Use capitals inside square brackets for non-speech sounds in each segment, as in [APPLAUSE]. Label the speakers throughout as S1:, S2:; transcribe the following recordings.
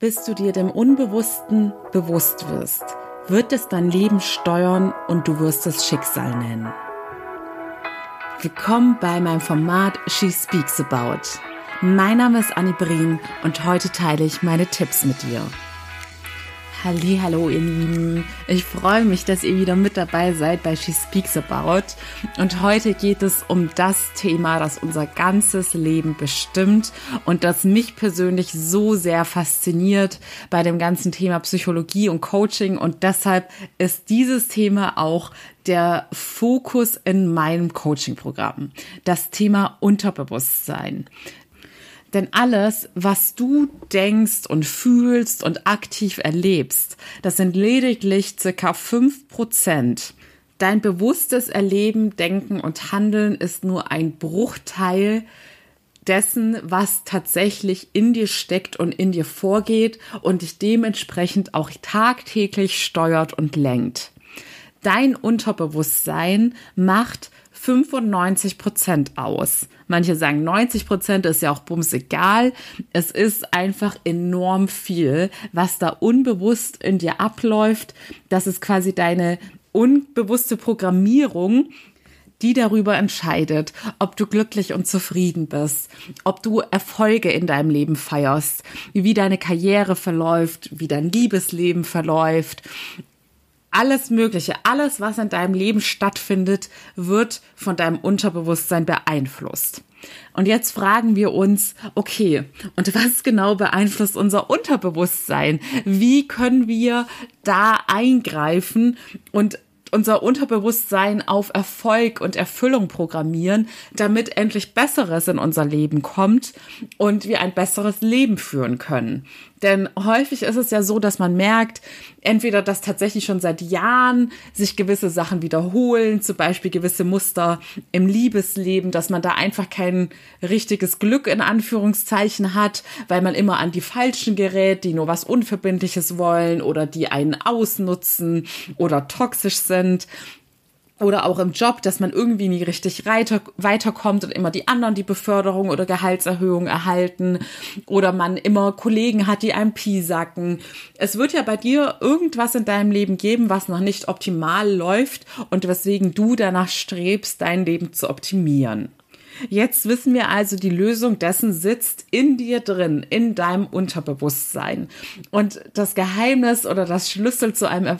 S1: Bis du dir dem Unbewussten bewusst wirst, wird es dein Leben steuern und du wirst es Schicksal nennen. Willkommen bei meinem Format She Speaks About. Mein Name ist Annie Brien und heute teile ich meine Tipps mit dir. Hallo, ihr Lieben. Ich freue mich, dass ihr wieder mit dabei seid bei She Speaks About. Und heute geht es um das Thema, das unser ganzes Leben bestimmt und das mich persönlich so sehr fasziniert bei dem ganzen Thema Psychologie und Coaching. Und deshalb ist dieses Thema auch der Fokus in meinem Coaching-Programm. Das Thema Unterbewusstsein. Denn alles, was du denkst und fühlst und aktiv erlebst, das sind lediglich circa fünf Prozent. Dein bewusstes Erleben, Denken und Handeln ist nur ein Bruchteil dessen, was tatsächlich in dir steckt und in dir vorgeht und dich dementsprechend auch tagtäglich steuert und lenkt. Dein Unterbewusstsein macht 95 Prozent aus. Manche sagen 90 Prozent ist ja auch bums egal. Es ist einfach enorm viel, was da unbewusst in dir abläuft. Das ist quasi deine unbewusste Programmierung, die darüber entscheidet, ob du glücklich und zufrieden bist, ob du Erfolge in deinem Leben feierst, wie deine Karriere verläuft, wie dein Liebesleben verläuft, alles Mögliche, alles, was in deinem Leben stattfindet, wird von deinem Unterbewusstsein beeinflusst. Und jetzt fragen wir uns, okay, und was genau beeinflusst unser Unterbewusstsein? Wie können wir da eingreifen und unser Unterbewusstsein auf Erfolg und Erfüllung programmieren, damit endlich Besseres in unser Leben kommt und wir ein besseres Leben führen können. Denn häufig ist es ja so, dass man merkt, entweder, dass tatsächlich schon seit Jahren sich gewisse Sachen wiederholen, zum Beispiel gewisse Muster im Liebesleben, dass man da einfach kein richtiges Glück in Anführungszeichen hat, weil man immer an die Falschen gerät, die nur was Unverbindliches wollen oder die einen ausnutzen oder toxisch sind oder auch im Job, dass man irgendwie nie richtig weiter, weiterkommt und immer die anderen die Beförderung oder Gehaltserhöhung erhalten oder man immer Kollegen hat, die einem piesacken. Es wird ja bei dir irgendwas in deinem Leben geben, was noch nicht optimal läuft und weswegen du danach strebst, dein Leben zu optimieren. Jetzt wissen wir also, die Lösung dessen sitzt in dir drin, in deinem Unterbewusstsein. Und das Geheimnis oder das Schlüssel zu einem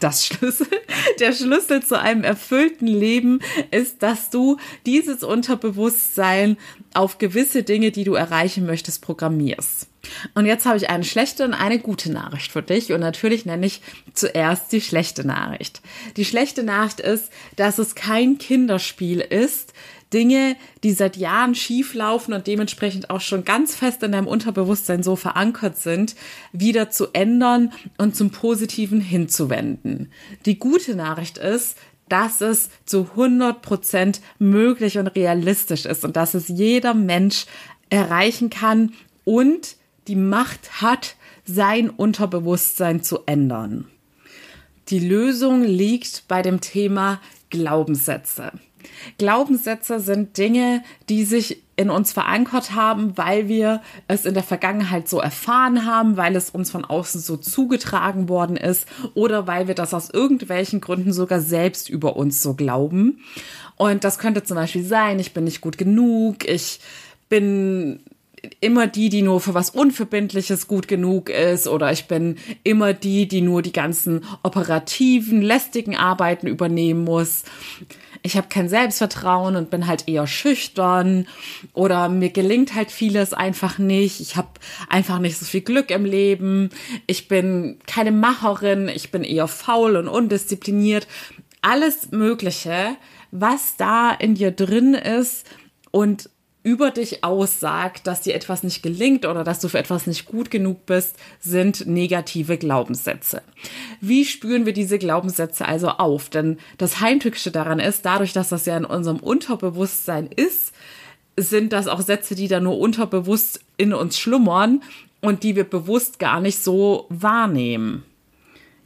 S1: das Schlüssel, [LAUGHS] der Schlüssel zu einem erfüllten Leben ist, dass du dieses Unterbewusstsein auf gewisse Dinge, die du erreichen möchtest, programmierst. Und jetzt habe ich eine schlechte und eine gute Nachricht für dich. Und natürlich nenne ich zuerst die schlechte Nachricht. Die schlechte Nachricht ist, dass es kein Kinderspiel ist, Dinge, die seit Jahren schief laufen und dementsprechend auch schon ganz fest in deinem Unterbewusstsein so verankert sind, wieder zu ändern und zum Positiven hinzuwenden. Die gute Nachricht ist, dass es zu 100 Prozent möglich und realistisch ist und dass es jeder Mensch erreichen kann und die Macht hat, sein Unterbewusstsein zu ändern. Die Lösung liegt bei dem Thema Glaubenssätze. Glaubenssätze sind Dinge, die sich in uns verankert haben, weil wir es in der Vergangenheit so erfahren haben, weil es uns von außen so zugetragen worden ist oder weil wir das aus irgendwelchen Gründen sogar selbst über uns so glauben. Und das könnte zum Beispiel sein, ich bin nicht gut genug, ich bin immer die, die nur für was Unverbindliches gut genug ist oder ich bin immer die, die nur die ganzen operativen, lästigen Arbeiten übernehmen muss. Ich habe kein Selbstvertrauen und bin halt eher schüchtern oder mir gelingt halt vieles einfach nicht. Ich habe einfach nicht so viel Glück im Leben. Ich bin keine Macherin, ich bin eher faul und undiszipliniert. Alles Mögliche, was da in dir drin ist und über dich aussagt, dass dir etwas nicht gelingt oder dass du für etwas nicht gut genug bist, sind negative Glaubenssätze. Wie spüren wir diese Glaubenssätze also auf? Denn das Heimtückische daran ist, dadurch, dass das ja in unserem Unterbewusstsein ist, sind das auch Sätze, die da nur unterbewusst in uns schlummern und die wir bewusst gar nicht so wahrnehmen.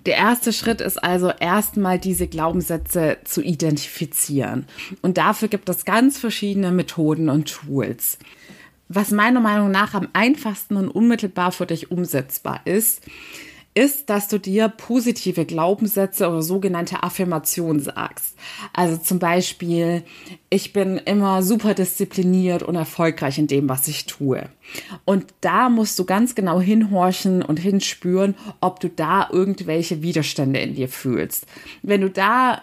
S1: Der erste Schritt ist also erstmal diese Glaubenssätze zu identifizieren. Und dafür gibt es ganz verschiedene Methoden und Tools. was meiner Meinung nach am einfachsten und unmittelbar für dich umsetzbar ist, ist, dass du dir positive Glaubenssätze oder sogenannte Affirmationen sagst. Also zum Beispiel, ich bin immer super diszipliniert und erfolgreich in dem, was ich tue. Und da musst du ganz genau hinhorchen und hinspüren, ob du da irgendwelche Widerstände in dir fühlst. Wenn du da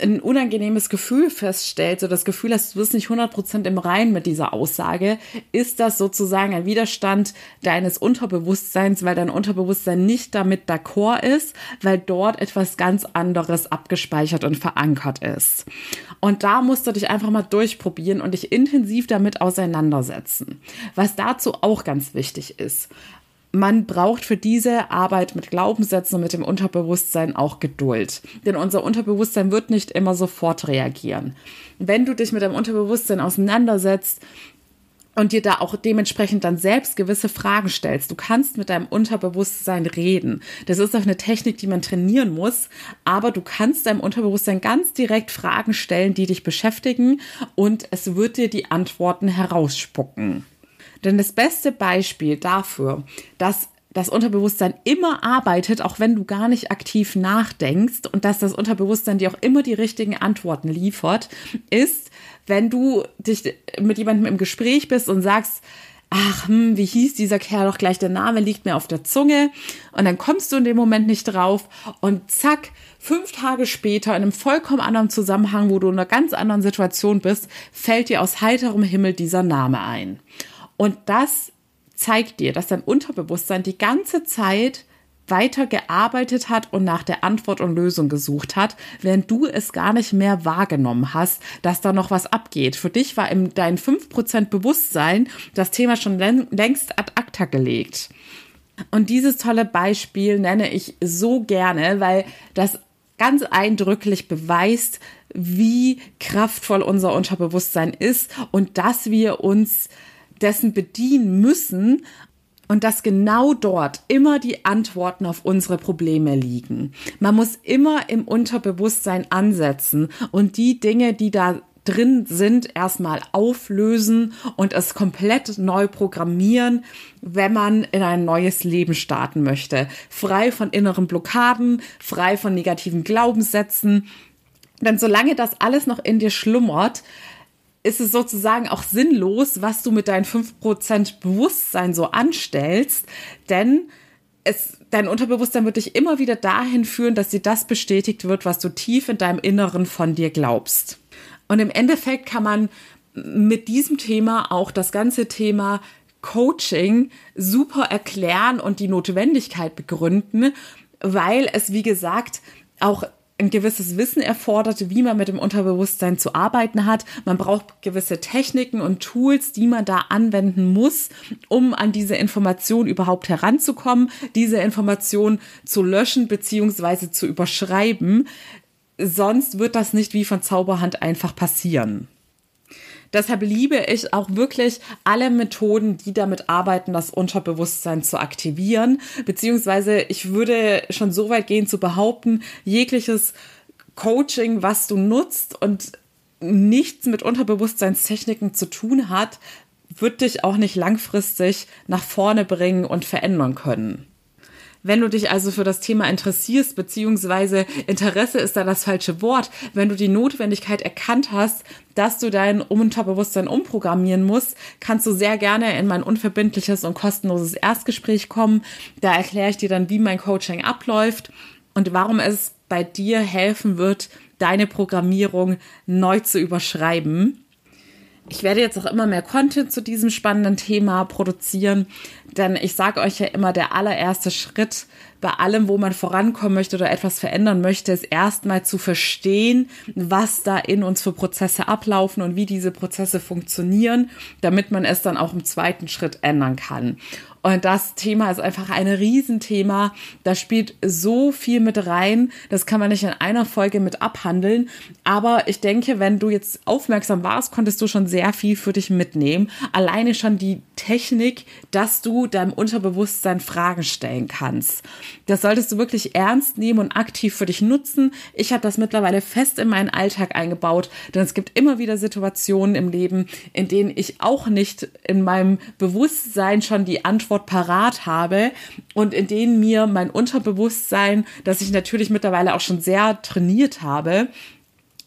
S1: ein unangenehmes Gefühl feststellst oder das Gefühl hast, du bist nicht 100% im Rein mit dieser Aussage, ist das sozusagen ein Widerstand deines Unterbewusstseins, weil dein Unterbewusstsein nicht damit d'accord ist, weil dort etwas ganz anderes abgespeichert und verankert ist. Und da musst du dich einfach mal durchprobieren und dich intensiv damit auseinandersetzen. Was dazu auch ganz wichtig ist man braucht für diese Arbeit mit Glaubenssätzen und mit dem Unterbewusstsein auch Geduld. Denn unser Unterbewusstsein wird nicht immer sofort reagieren. Wenn du dich mit dem Unterbewusstsein auseinandersetzt, und dir da auch dementsprechend dann selbst gewisse Fragen stellst. Du kannst mit deinem Unterbewusstsein reden. Das ist auch eine Technik, die man trainieren muss, aber du kannst deinem Unterbewusstsein ganz direkt Fragen stellen, die dich beschäftigen und es wird dir die Antworten herausspucken. Denn das beste Beispiel dafür, dass das Unterbewusstsein immer arbeitet, auch wenn du gar nicht aktiv nachdenkst und dass das Unterbewusstsein dir auch immer die richtigen Antworten liefert, ist, wenn du dich mit jemandem im Gespräch bist und sagst, ach, hm, wie hieß dieser Kerl doch gleich, der Name liegt mir auf der Zunge und dann kommst du in dem Moment nicht drauf und zack, fünf Tage später in einem vollkommen anderen Zusammenhang, wo du in einer ganz anderen Situation bist, fällt dir aus heiterem Himmel dieser Name ein. Und das zeigt dir, dass dein Unterbewusstsein die ganze Zeit weiter gearbeitet hat und nach der Antwort und Lösung gesucht hat, während du es gar nicht mehr wahrgenommen hast, dass da noch was abgeht. Für dich war in dein 5% Bewusstsein das Thema schon längst ad acta gelegt. Und dieses tolle Beispiel nenne ich so gerne, weil das ganz eindrücklich beweist, wie kraftvoll unser Unterbewusstsein ist und dass wir uns dessen bedienen müssen und dass genau dort immer die Antworten auf unsere Probleme liegen. Man muss immer im Unterbewusstsein ansetzen und die Dinge, die da drin sind, erstmal auflösen und es komplett neu programmieren, wenn man in ein neues Leben starten möchte. Frei von inneren Blockaden, frei von negativen Glaubenssätzen. Denn solange das alles noch in dir schlummert, ist es sozusagen auch sinnlos, was du mit deinen 5% Bewusstsein so anstellst, denn es, dein Unterbewusstsein wird dich immer wieder dahin führen, dass dir das bestätigt wird, was du tief in deinem Inneren von dir glaubst. Und im Endeffekt kann man mit diesem Thema auch das ganze Thema Coaching super erklären und die Notwendigkeit begründen, weil es, wie gesagt, auch ein gewisses Wissen erfordert, wie man mit dem Unterbewusstsein zu arbeiten hat. Man braucht gewisse Techniken und Tools, die man da anwenden muss, um an diese Information überhaupt heranzukommen, diese Information zu löschen bzw. zu überschreiben. Sonst wird das nicht wie von Zauberhand einfach passieren. Deshalb liebe ich auch wirklich alle Methoden, die damit arbeiten, das Unterbewusstsein zu aktivieren. Beziehungsweise ich würde schon so weit gehen zu behaupten, jegliches Coaching, was du nutzt und nichts mit Unterbewusstseinstechniken zu tun hat, wird dich auch nicht langfristig nach vorne bringen und verändern können. Wenn du dich also für das Thema interessierst, beziehungsweise Interesse ist da das falsche Wort, wenn du die Notwendigkeit erkannt hast, dass du dein Unterbewusstsein umprogrammieren musst, kannst du sehr gerne in mein unverbindliches und kostenloses Erstgespräch kommen. Da erkläre ich dir dann, wie mein Coaching abläuft und warum es bei dir helfen wird, deine Programmierung neu zu überschreiben. Ich werde jetzt auch immer mehr Content zu diesem spannenden Thema produzieren, denn ich sage euch ja immer, der allererste Schritt bei allem, wo man vorankommen möchte oder etwas verändern möchte, ist erstmal zu verstehen, was da in uns für Prozesse ablaufen und wie diese Prozesse funktionieren, damit man es dann auch im zweiten Schritt ändern kann. Und das Thema ist einfach ein Riesenthema. Da spielt so viel mit rein. Das kann man nicht in einer Folge mit abhandeln. Aber ich denke, wenn du jetzt aufmerksam warst, konntest du schon sehr viel für dich mitnehmen. Alleine schon die Technik, dass du deinem Unterbewusstsein Fragen stellen kannst. Das solltest du wirklich ernst nehmen und aktiv für dich nutzen. Ich habe das mittlerweile fest in meinen Alltag eingebaut, denn es gibt immer wieder Situationen im Leben, in denen ich auch nicht in meinem Bewusstsein schon die Antwort parat habe und in denen mir mein Unterbewusstsein, das ich natürlich mittlerweile auch schon sehr trainiert habe,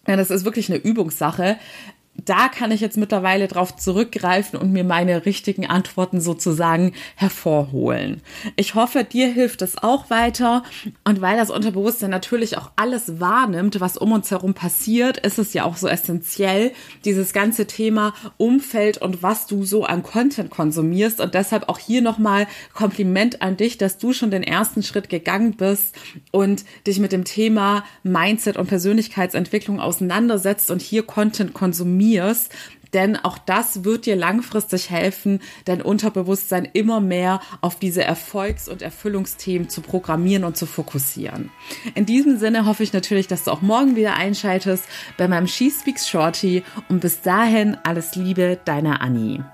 S1: ja, das ist wirklich eine Übungssache, da kann ich jetzt mittlerweile drauf zurückgreifen und mir meine richtigen Antworten sozusagen hervorholen. Ich hoffe, dir hilft es auch weiter. Und weil das Unterbewusstsein natürlich auch alles wahrnimmt, was um uns herum passiert, ist es ja auch so essentiell, dieses ganze Thema Umfeld und was du so an Content konsumierst. Und deshalb auch hier nochmal Kompliment an dich, dass du schon den ersten Schritt gegangen bist und dich mit dem Thema Mindset und Persönlichkeitsentwicklung auseinandersetzt und hier Content konsumierst transformierst, denn auch das wird dir langfristig helfen, dein Unterbewusstsein immer mehr auf diese Erfolgs- und Erfüllungsthemen zu programmieren und zu fokussieren. In diesem Sinne hoffe ich natürlich, dass du auch morgen wieder einschaltest bei meinem She Speaks Shorty und bis dahin alles Liebe, deine Annie.